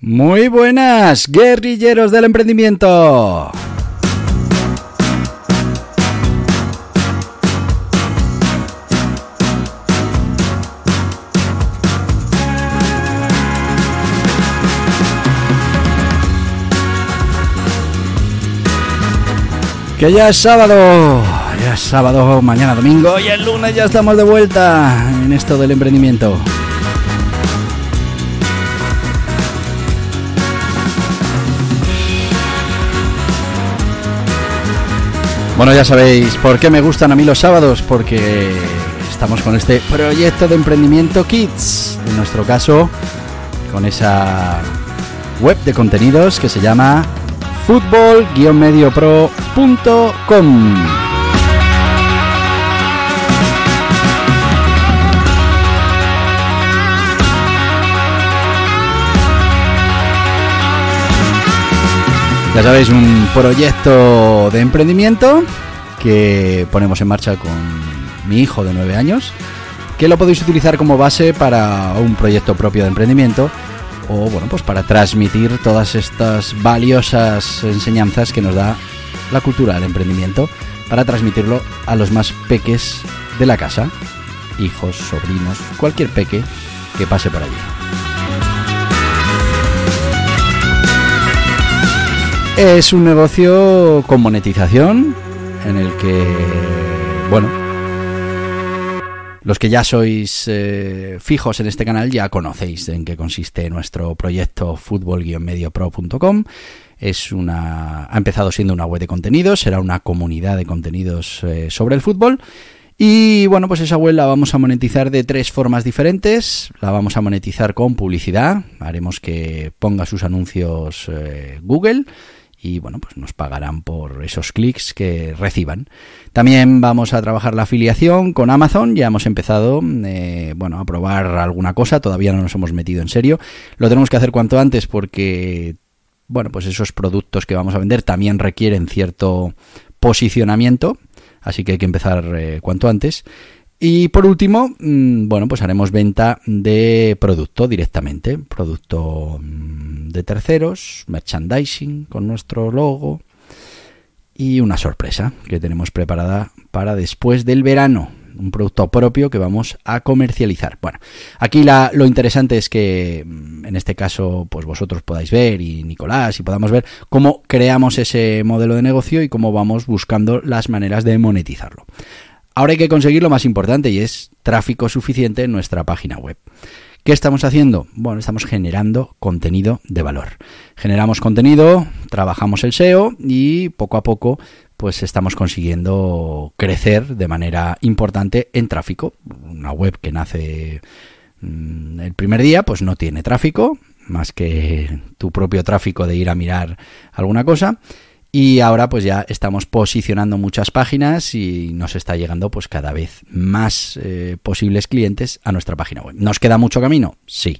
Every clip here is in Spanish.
Muy buenas, guerrilleros del emprendimiento. Que ya es sábado, ya es sábado, mañana domingo y el lunes ya estamos de vuelta en esto del emprendimiento. Bueno, ya sabéis por qué me gustan a mí los sábados, porque estamos con este proyecto de emprendimiento Kids, en nuestro caso, con esa web de contenidos que se llama fútbol-mediopro.com. Ya sabéis, un proyecto de emprendimiento que ponemos en marcha con mi hijo de 9 años, que lo podéis utilizar como base para un proyecto propio de emprendimiento o bueno, pues para transmitir todas estas valiosas enseñanzas que nos da la cultura del emprendimiento, para transmitirlo a los más peques de la casa, hijos, sobrinos, cualquier peque que pase por allí. Es un negocio con monetización en el que, bueno, los que ya sois eh, fijos en este canal ya conocéis en qué consiste nuestro proyecto fútbol-mediopro.com. Es una, ha empezado siendo una web de contenidos, será una comunidad de contenidos eh, sobre el fútbol. Y bueno, pues esa web la vamos a monetizar de tres formas diferentes. La vamos a monetizar con publicidad. Haremos que ponga sus anuncios eh, Google y bueno, pues nos pagarán por esos clics que reciban. También vamos a trabajar la afiliación con Amazon, ya hemos empezado eh, bueno, a probar alguna cosa, todavía no nos hemos metido en serio. Lo tenemos que hacer cuanto antes porque bueno, pues esos productos que vamos a vender también requieren cierto posicionamiento, así que hay que empezar eh, cuanto antes. Y por último, mm, bueno, pues haremos venta de producto directamente, producto mm, de terceros, merchandising con nuestro logo y una sorpresa que tenemos preparada para después del verano, un producto propio que vamos a comercializar. Bueno, aquí lo interesante es que mm, en este caso, pues vosotros podáis ver y Nicolás y podamos ver cómo creamos ese modelo de negocio y cómo vamos buscando las maneras de monetizarlo. Ahora hay que conseguir lo más importante y es tráfico suficiente en nuestra página web. ¿Qué estamos haciendo? Bueno, estamos generando contenido de valor. Generamos contenido, trabajamos el SEO y poco a poco pues estamos consiguiendo crecer de manera importante en tráfico. Una web que nace mm, el primer día pues no tiene tráfico, más que tu propio tráfico de ir a mirar alguna cosa y ahora pues ya estamos posicionando muchas páginas y nos está llegando pues cada vez más eh, posibles clientes a nuestra página web. ¿Nos queda mucho camino? Sí.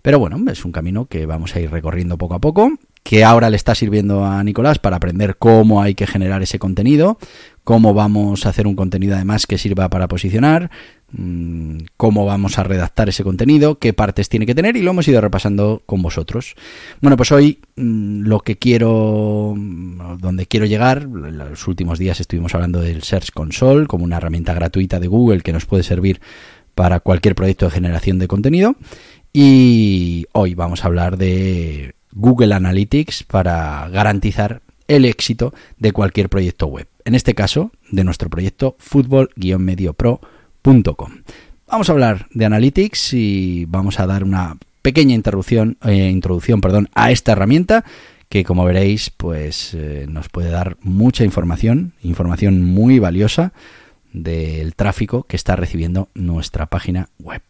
Pero bueno, es un camino que vamos a ir recorriendo poco a poco, que ahora le está sirviendo a Nicolás para aprender cómo hay que generar ese contenido, cómo vamos a hacer un contenido además que sirva para posicionar, mm, cómo vamos a redactar ese contenido, qué partes tiene que tener y lo hemos ido repasando con vosotros. Bueno, pues hoy mm, lo que quiero, donde quiero llegar, los últimos días estuvimos hablando del Search Console como una herramienta gratuita de Google que nos puede servir para cualquier proyecto de generación de contenido y hoy vamos a hablar de Google Analytics para garantizar el éxito de cualquier proyecto web. En este caso, de nuestro proyecto fútbol-mediopro.com. Vamos a hablar de Analytics y vamos a dar una pequeña introducción, eh, introducción perdón, a esta herramienta que como veréis pues eh, nos puede dar mucha información, información muy valiosa del tráfico que está recibiendo nuestra página web.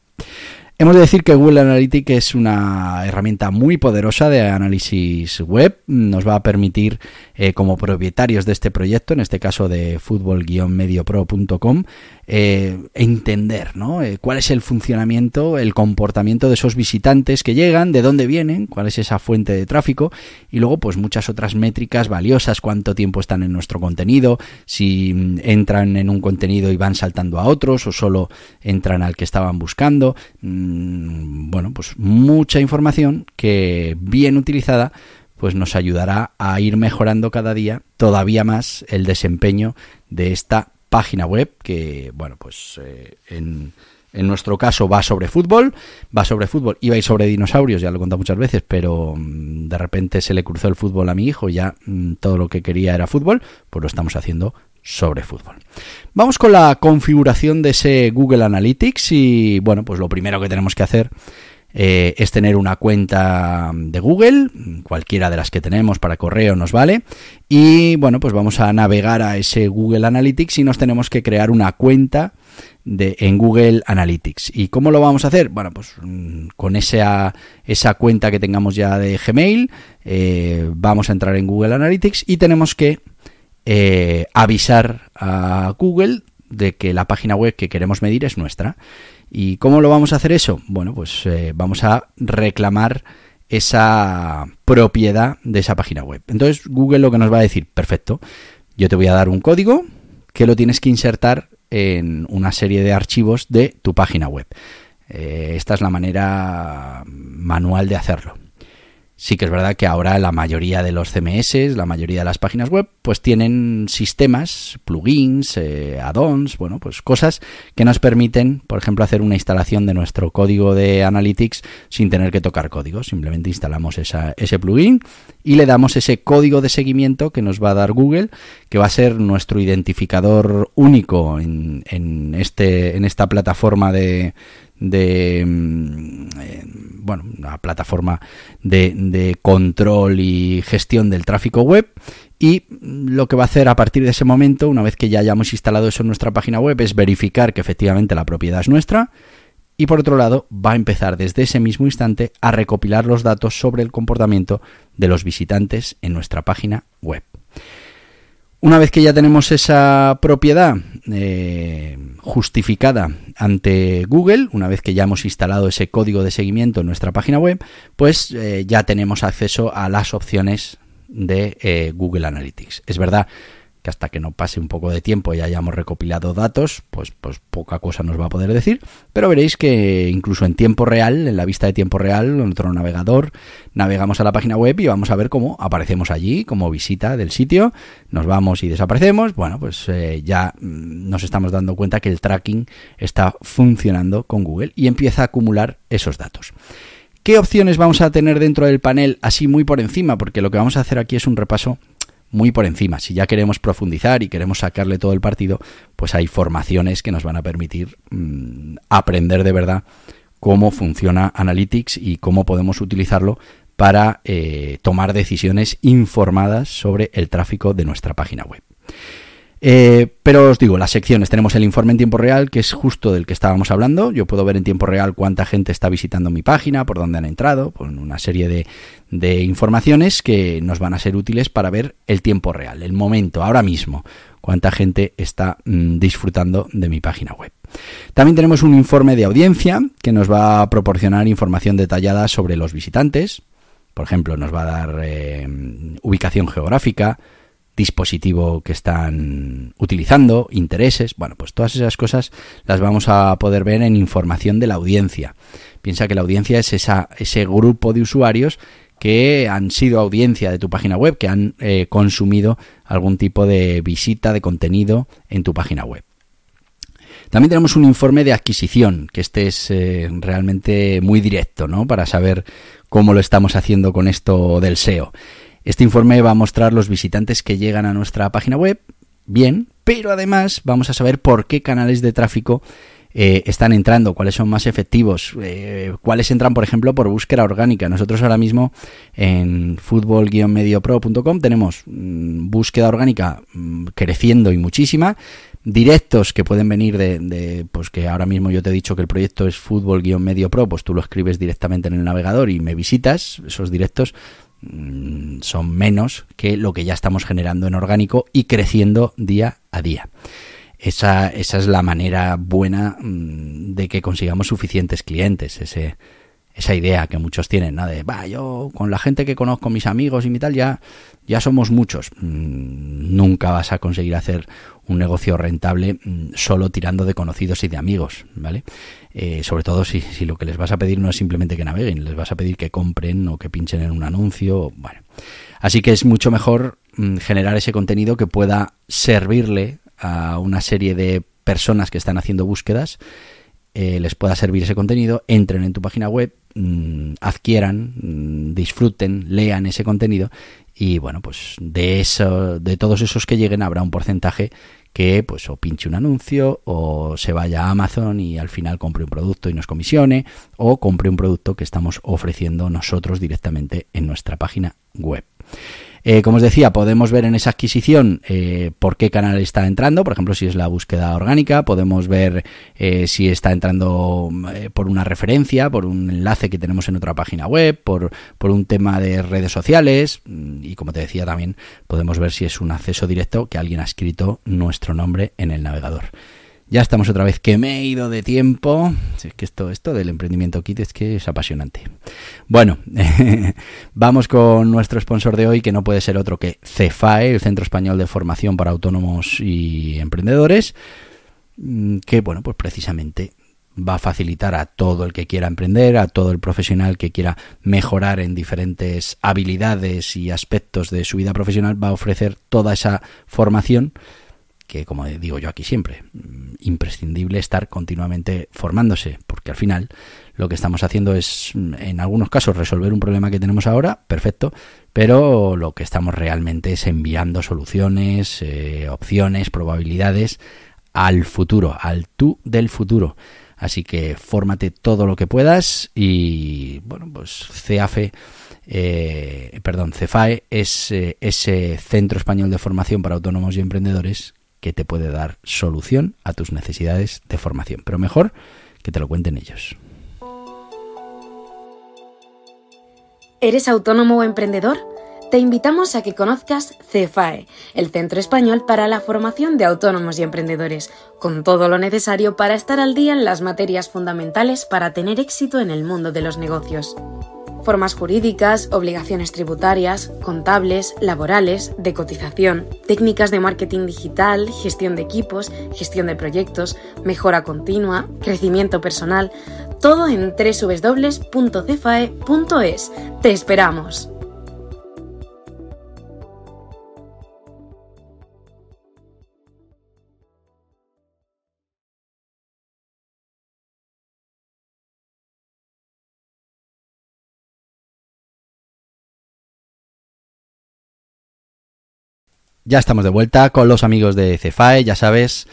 Hemos de decir que Google Analytics es una herramienta muy poderosa de análisis web. Nos va a permitir, eh, como propietarios de este proyecto, en este caso de fútbol-mediopro.com, eh, entender ¿no? Eh, cuál es el funcionamiento, el comportamiento de esos visitantes que llegan, de dónde vienen, cuál es esa fuente de tráfico y luego pues muchas otras métricas valiosas, cuánto tiempo están en nuestro contenido, si mm, entran en un contenido y van saltando a otros o solo entran al que estaban buscando. Mm, bueno, pues mucha información que bien utilizada pues nos ayudará a ir mejorando cada día todavía más el desempeño de esta página web que, bueno, pues eh, en, en, nuestro caso va sobre fútbol, va sobre fútbol, iba a ir sobre dinosaurios, ya lo he contado muchas veces, pero mm, de repente se le cruzó el fútbol a mi hijo, ya mm, todo lo que quería era fútbol, pues lo estamos haciendo sobre fútbol. Vamos con la configuración de ese Google Analytics y, bueno, pues lo primero que tenemos que hacer eh, es tener una cuenta de Google, cualquiera de las que tenemos para correo nos vale. Y bueno, pues vamos a navegar a ese Google Analytics y nos tenemos que crear una cuenta de, en Google Analytics. ¿Y cómo lo vamos a hacer? Bueno, pues mm, con esa, esa cuenta que tengamos ya de Gmail, eh, vamos a entrar en Google Analytics y tenemos que eh, avisar a Google de que la página web que queremos medir es nuestra. ¿Y cómo lo vamos a hacer eso? Bueno, pues eh, vamos a reclamar esa propiedad de esa página web. Entonces Google lo que nos va a decir, perfecto, yo te voy a dar un código que lo tienes que insertar en una serie de archivos de tu página web. Eh, esta es la manera manual de hacerlo. Sí que es verdad que ahora la mayoría de los CMS, la mayoría de las páginas web, pues tienen sistemas, plugins, eh, add-ons, bueno, pues cosas que nos permiten, por ejemplo, hacer una instalación de nuestro código de Analytics sin tener que tocar código. Simplemente instalamos ese plugin y le damos ese código de seguimiento que nos va a dar Google, que va a ser nuestro identificador único en, este, en esta plataforma de, de mm, eh, bueno, una plataforma de, control y gestión del tráfico web y lo que va a hacer a partir de ese momento, una vez que ya hayamos instalado eso en nuestra página web, es verificar que efectivamente la propiedad es nuestra y por otro lado va a empezar desde ese mismo instante a recopilar los datos sobre el comportamiento de los visitantes en nuestra página web. Una vez que ya tenemos esa propiedad eh, justificada ante Google, una vez que ya hemos instalado ese código de seguimiento en nuestra página web, pues eh, ya tenemos acceso a las opciones de eh, Google Analytics. Es verdad que hasta que no pase un poco de tiempo y hayamos recopilado datos, pues, pues poca cosa nos va a poder decir, pero veréis que incluso en tiempo real, en la vista de tiempo real, en otro navegador, navegamos a la página web y vamos a ver cómo aparecemos allí como visita del sitio, nos vamos y desaparecemos, bueno, pues eh, ya mm, nos estamos dando cuenta que el tracking está funcionando con Google y empieza a acumular esos datos. ¿Qué opciones vamos a tener dentro del panel así muy por encima? Porque lo que vamos a hacer aquí es un repaso muy por encima. Si ya queremos profundizar y queremos sacarle todo el partido, pues hay formaciones que nos van a permitir mm, aprender de verdad cómo funciona Analytics y cómo podemos utilizarlo para eh, tomar decisiones informadas sobre el tráfico de nuestra página web. Eh, pero os digo, las secciones, tenemos el informe en tiempo real, que es justo del que estábamos hablando. Yo puedo ver en tiempo real cuánta gente está visitando mi página, por dónde han entrado, por una serie de, de informaciones que nos van a ser útiles para ver el tiempo real, el momento, ahora mismo, cuánta gente está mm, disfrutando de mi página web. También tenemos un informe de audiencia que nos va a proporcionar información detallada sobre los visitantes. Por ejemplo, nos va a dar eh, ubicación geográfica, dispositivo que están utilizando, intereses, bueno, pues todas esas cosas las vamos a poder ver en información de la audiencia. Piensa que la audiencia es esa, ese grupo de usuarios que han sido audiencia de tu página web, que han eh, consumido algún tipo de visita de contenido en tu página web. También tenemos un informe de adquisición, que este es eh, realmente muy directo, ¿no? Para saber cómo lo estamos haciendo con esto del SEO. Este informe va a mostrar los visitantes que llegan a nuestra página web, bien, pero además vamos a saber por qué canales de tráfico eh, están entrando, cuáles son más efectivos, eh, cuáles entran, por ejemplo, por búsqueda orgánica. Nosotros ahora mismo en fútbol-mediopro.com tenemos mm, búsqueda orgánica mm, creciendo y muchísima, directos que pueden venir de, pues que ahora mismo yo te he dicho que el proyecto es fútbol-medio pro, pues tú lo escribes directamente en el navegador y me visitas, esos directos son menos que lo que ya estamos generando en orgánico y creciendo día a día. Esa, esa es la manera buena mm, de que consigamos suficientes clientes, ese, esa idea que muchos tienen, ¿no? De, va, yo con la gente que conozco, mis amigos y mi tal, ya, ya somos muchos. Mm, nunca vas a conseguir hacer un negocio rentable mm, solo tirando de conocidos y de amigos, ¿vale? Eh, sobre todo si, si, lo que les vas a pedir no es simplemente que naveguen, les vas a pedir que compren o que pinchen en un anuncio, bueno. Así que es mucho mejor mm, generar ese contenido que pueda servirle a una serie de personas que están haciendo búsquedas eh, les pueda servir ese contenido, entren en tu página web, mm, adquieran, disfruten, lean ese contenido y bueno, pues de eso, de todos esos que lleguen habrá un porcentaje que pues o pinche un anuncio o se vaya a Amazon y al final compre un producto y nos comisione o compre un producto que estamos ofreciendo nosotros directamente en nuestra página web. Eh, como os decía, podemos ver en esa adquisición eh, por qué canal está entrando, por ejemplo, si es la búsqueda orgánica, podemos ver eh, si está entrando por una referencia, por un enlace que tenemos en otra página web, por, un tema de redes sociales mm, y como te decía también podemos ver si es un acceso directo que alguien ha escrito nuestro nombre en el navegador. Ya estamos otra vez que me he ido de tiempo. Es que esto, esto del emprendimiento kit es que es apasionante. Bueno, vamos con nuestro sponsor de hoy, que no puede ser otro que CEFAE, el Centro Español de Formación para Autónomos y Emprendedores, mm, que bueno, pues precisamente va a facilitar a todo el que quiera emprender, a todo el profesional que quiera mejorar en diferentes habilidades y aspectos de su vida profesional, va a ofrecer toda esa formación que como digo yo aquí siempre, mm, imprescindible estar continuamente formándose, porque al final lo que estamos haciendo es, mm, en algunos casos, resolver un problema que tenemos ahora, perfecto, pero lo que estamos realmente es enviando soluciones, eh, opciones, probabilidades al futuro, al tú del futuro. Así que fórmate todo lo que puedas y, bueno, pues CEAFE, eh, perdón, CEFAE es eh, ese Centro Español de Formación para Autónomos y Emprendedores que te puede dar solución a tus necesidades de formación. Pero mejor que te lo cuenten ellos. ¿Eres autónomo o emprendedor? Te invitamos a que conozcas CEFAE, el Centro Español para la Formación de Autónomos y Emprendedores, con todo lo necesario para estar al día en las materias fundamentales para tener éxito en el mundo de los negocios formas jurídicas, obligaciones tributarias, contables, laborales, de cotización, técnicas de marketing digital, gestión de equipos, gestión de proyectos, mejora continua, crecimiento personal, todo en www.cefae.es. ¡Te esperamos! Ya estamos de vuelta con los amigos de Cefae, ya sabes,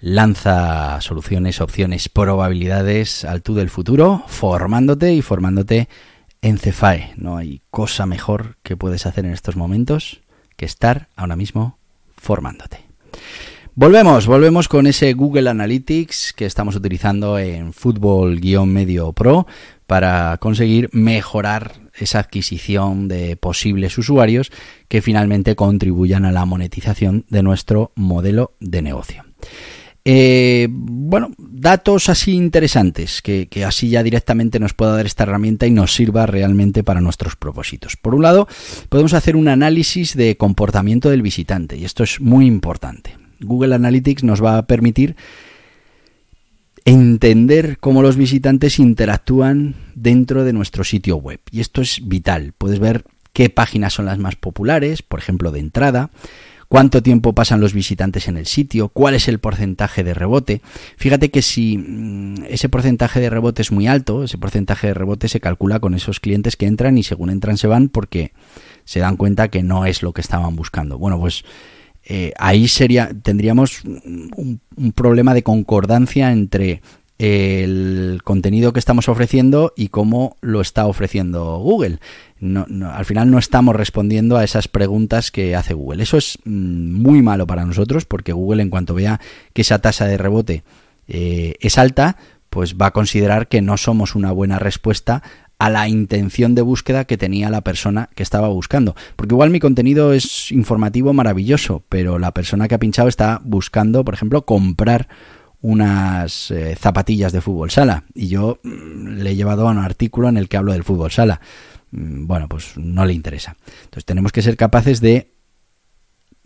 lanza soluciones, opciones, probabilidades al tú del futuro, formándote y formándote en Cefae. No hay cosa mejor que puedes hacer en estos momentos que estar ahora mismo formándote. Volvemos, volvemos con ese Google Analytics que estamos utilizando en Fútbol-Medio Pro para conseguir mejorar esa adquisición de posibles usuarios que finalmente contribuyan a la monetización de nuestro modelo de negocio. Eh, bueno, datos así interesantes que, que, así ya directamente nos pueda dar esta herramienta y nos sirva realmente para nuestros propósitos. Por un lado, podemos hacer un análisis de comportamiento del visitante y esto es muy importante. Google Analytics nos va a permitir entender cómo los visitantes interactúan dentro de nuestro sitio web. Y esto es vital. Puedes ver qué páginas son las más populares, por ejemplo, de entrada, cuánto tiempo pasan los visitantes en el sitio, cuál es el porcentaje de rebote. Fíjate que si mm, ese porcentaje de rebote es muy alto, ese porcentaje de rebote se calcula con esos clientes que entran y según entran se van porque se dan cuenta que no es lo que estaban buscando. Bueno, pues eh, ahí sería, tendríamos un, problema de concordancia entre el contenido que estamos ofreciendo y cómo lo está ofreciendo Google. al final no estamos respondiendo a esas preguntas que hace Google. Eso es mm, muy malo para nosotros porque Google en cuanto vea que esa tasa de rebote eh, es alta, pues va a considerar que no somos una buena respuesta a la intención de búsqueda que tenía la persona que estaba buscando. Porque igual mi contenido es informativo maravilloso, pero la persona que ha pinchado está buscando, por ejemplo, comprar unas eh, zapatillas de fútbol sala y yo mm, le he llevado a un artículo en el que hablo del fútbol sala. Mm, bueno, pues no le interesa. Entonces tenemos que ser capaces de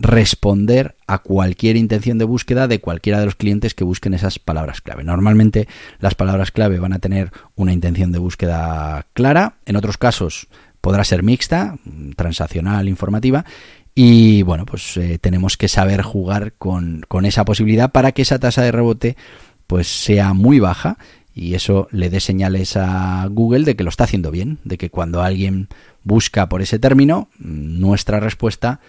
responder a cualquier intención de búsqueda de cualquiera de los clientes que busquen esas palabras clave. Normalmente las palabras clave van a tener una intención de búsqueda clara, en otros casos podrá ser mixta, transaccional, informativa, y bueno, pues eh, tenemos que saber jugar con, con, esa posibilidad para que esa tasa de rebote pues sea muy baja y eso le dé señales a Google de que lo está haciendo bien, de que cuando alguien busca por ese término, nuestra respuesta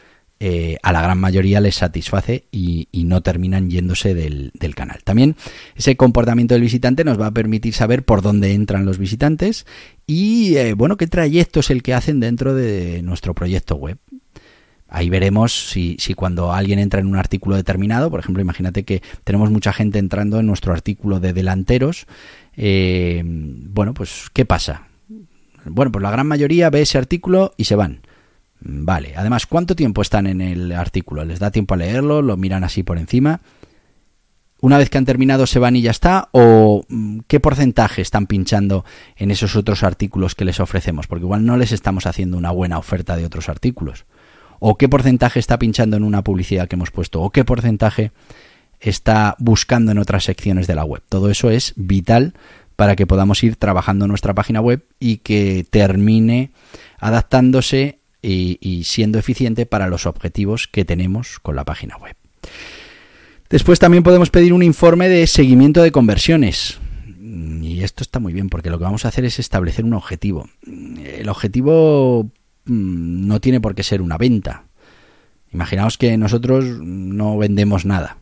eh, a la gran mayoría les satisface y, no terminan yéndose del, del, canal. También ese comportamiento del visitante nos va a permitir saber por dónde entran los visitantes y eh, bueno, qué trayecto es el que hacen dentro de nuestro proyecto web. Ahí veremos si, si, cuando alguien entra en un artículo determinado, por ejemplo, imagínate que tenemos mucha gente entrando en nuestro artículo de delanteros, eh, bueno, pues ¿qué pasa? Bueno, pues la gran mayoría ve ese artículo y se van. Vale, además, ¿cuánto tiempo están en el artículo? ¿Les da tiempo a leerlo? ¿Lo miran así por encima? Una vez que han terminado se van y ya está, o mm, qué porcentaje están pinchando en esos otros artículos que les ofrecemos, porque igual no les estamos haciendo una buena oferta de otros artículos o qué porcentaje está pinchando en una publicidad que hemos puesto, o qué porcentaje está buscando en otras secciones de la web. Todo eso es vital para que podamos ir trabajando nuestra página web y que termine adaptándose y, siendo eficiente para los objetivos que tenemos con la página web. Después también podemos pedir un informe de seguimiento de conversiones. Y esto está muy bien porque lo que vamos a hacer es establecer un objetivo. El objetivo Mm, no tiene por qué ser una venta. Imaginaos que nosotros no vendemos nada.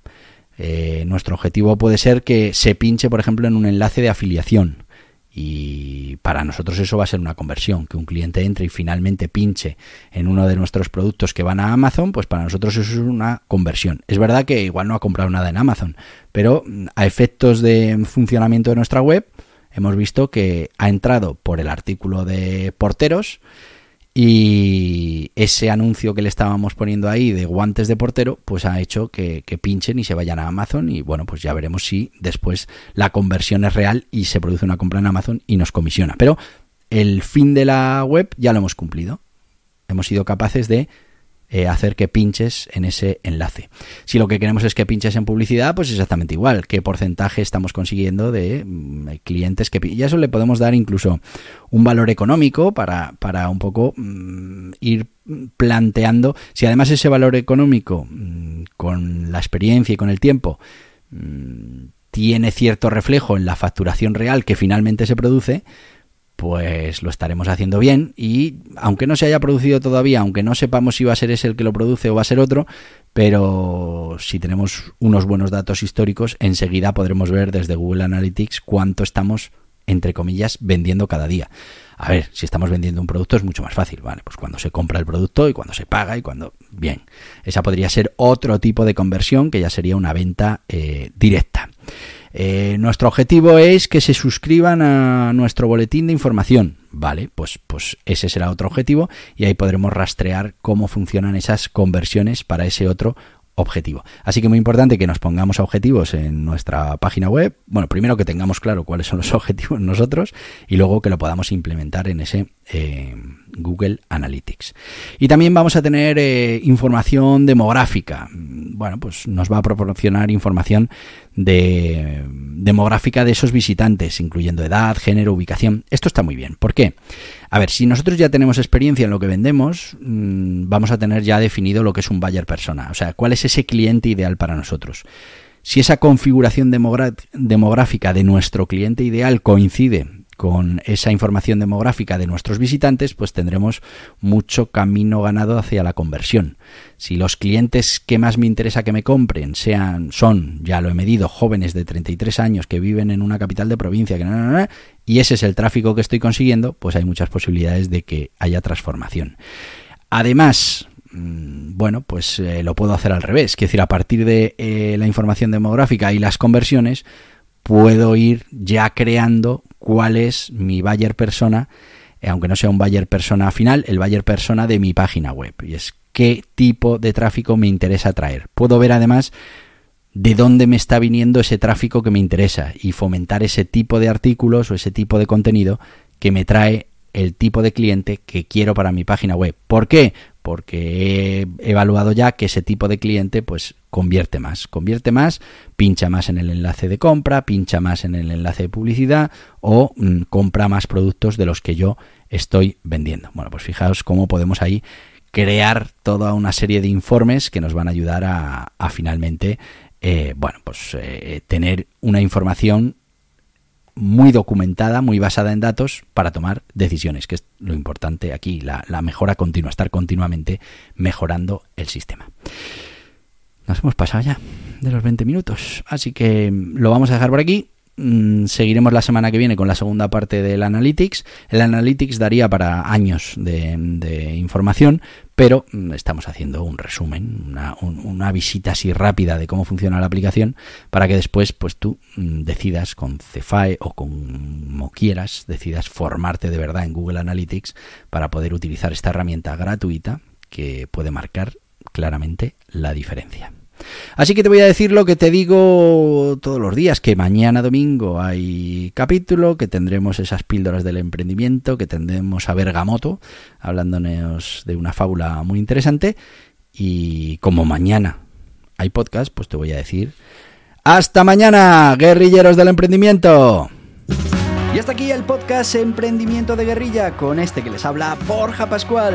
Eh, nuestro objetivo puede ser que se pinche, por ejemplo, en un enlace de afiliación. Y para nosotros eso va a ser una conversión, que un cliente entre y finalmente pinche en uno de nuestros productos que van a Amazon, pues para nosotros eso es una conversión. Es verdad que igual no ha comprado nada en Amazon, pero mm, a efectos de funcionamiento de nuestra web, hemos visto que ha entrado por el artículo de porteros, y ese anuncio que le estábamos poniendo ahí de guantes de portero, pues ha hecho que, pinchen y se vayan a Amazon. Y bueno, pues ya veremos si después la conversión es real y se produce una compra en Amazon y nos comisiona. Pero el fin de la web ya lo hemos cumplido. Hemos sido capaces de eh, hacer que pinches en ese enlace. Si lo que queremos es que pinches en publicidad, pues exactamente igual. ¿Qué porcentaje estamos consiguiendo de mm, clientes que Y eso le podemos dar incluso un valor económico para, para un poco mm, ir planteando. Si además ese valor económico, mm, con la experiencia y con el tiempo, tiene cierto reflejo en la facturación real que finalmente se produce, pues lo estaremos haciendo bien y aunque no se haya producido todavía, aunque no sepamos si va a ser ese el que lo produce o va a ser otro, pero si tenemos unos buenos datos históricos, enseguida podremos ver desde Google Analytics cuánto estamos, entre comillas, vendiendo cada día. A ver, si estamos vendiendo un producto es mucho más fácil, ¿vale? Pues cuando se compra el producto y cuando se paga y cuando... Bien, esa podría ser otro tipo de conversión que ya sería una venta eh, directa. Eh, nuestro objetivo es que se suscriban a nuestro boletín de información. Vale, pues, pues ese será otro objetivo y ahí podremos rastrear cómo funcionan esas conversiones para ese otro objetivo. Así que muy importante que nos pongamos objetivos en nuestra página web. Bueno, primero que tengamos claro cuáles son los objetivos nosotros y luego que lo podamos implementar en ese eh, Google Analytics. Y también vamos a tener eh, información demográfica. Bueno, pues nos va a proporcionar información de demográfica de esos visitantes, incluyendo edad, género, ubicación. Esto está muy bien. ¿Por qué? A ver, si nosotros ya tenemos experiencia en lo que vendemos, mm, vamos a tener ya definido lo que es un buyer persona. O sea, cuál es ese cliente ideal para nosotros. Si esa configuración demográfica de nuestro cliente ideal coincide con esa información demográfica de nuestros visitantes, pues tendremos mucho camino ganado hacia la conversión. Si los clientes que más me interesa que me compren sean, son, ya lo he medido, jóvenes de 33 años que viven en una capital de provincia, que y ese es el tráfico que estoy consiguiendo, pues hay muchas posibilidades de que haya transformación. Además, mm, bueno, pues eh, lo puedo hacer al revés. Quiero decir, a partir de eh, la información demográfica y las conversiones, puedo ir ya creando cuál es mi buyer persona, eh, aunque no sea un buyer persona final, el buyer persona de mi página web. Y es qué tipo de tráfico me interesa traer. Puedo ver además de dónde me está viniendo ese tráfico que me interesa y fomentar ese tipo de artículos o ese tipo de contenido que me trae el tipo de cliente que quiero para mi página web. ¿Por qué? Porque he evaluado ya que ese tipo de cliente pues convierte más, convierte más, pincha más en el enlace de compra, pincha más en el enlace de publicidad o mm, compra más productos de los que yo estoy vendiendo. Bueno, pues fijaos cómo podemos ahí crear toda una serie de informes que nos van a ayudar a, finalmente, eh, bueno, pues eh, tener una información muy documentada, muy basada en datos para tomar decisiones, que es lo importante aquí, la, mejora continua, estar continuamente mejorando el sistema. Nos hemos pasado ya de los 20 minutos, así que lo vamos a dejar por aquí. Mm, seguiremos la semana que viene con la segunda parte del Analytics. El Analytics daría para años de, información, pero mm, estamos haciendo un resumen, una, visita así rápida de cómo funciona la aplicación para que después pues tú mm, decidas con Cefae o como quieras, decidas formarte de verdad en Google Analytics para poder utilizar esta herramienta gratuita que puede marcar claramente la diferencia. Así que te voy a decir lo que te digo todos los días, que mañana domingo hay capítulo, que tendremos esas píldoras del emprendimiento, que tendremos a Bergamoto hablándonos de una fábula muy interesante. Y como mañana hay podcast, pues te voy a decir hasta mañana, guerrilleros del emprendimiento. Y hasta aquí el podcast Emprendimiento de Guerrilla con este que les habla Borja Pascual.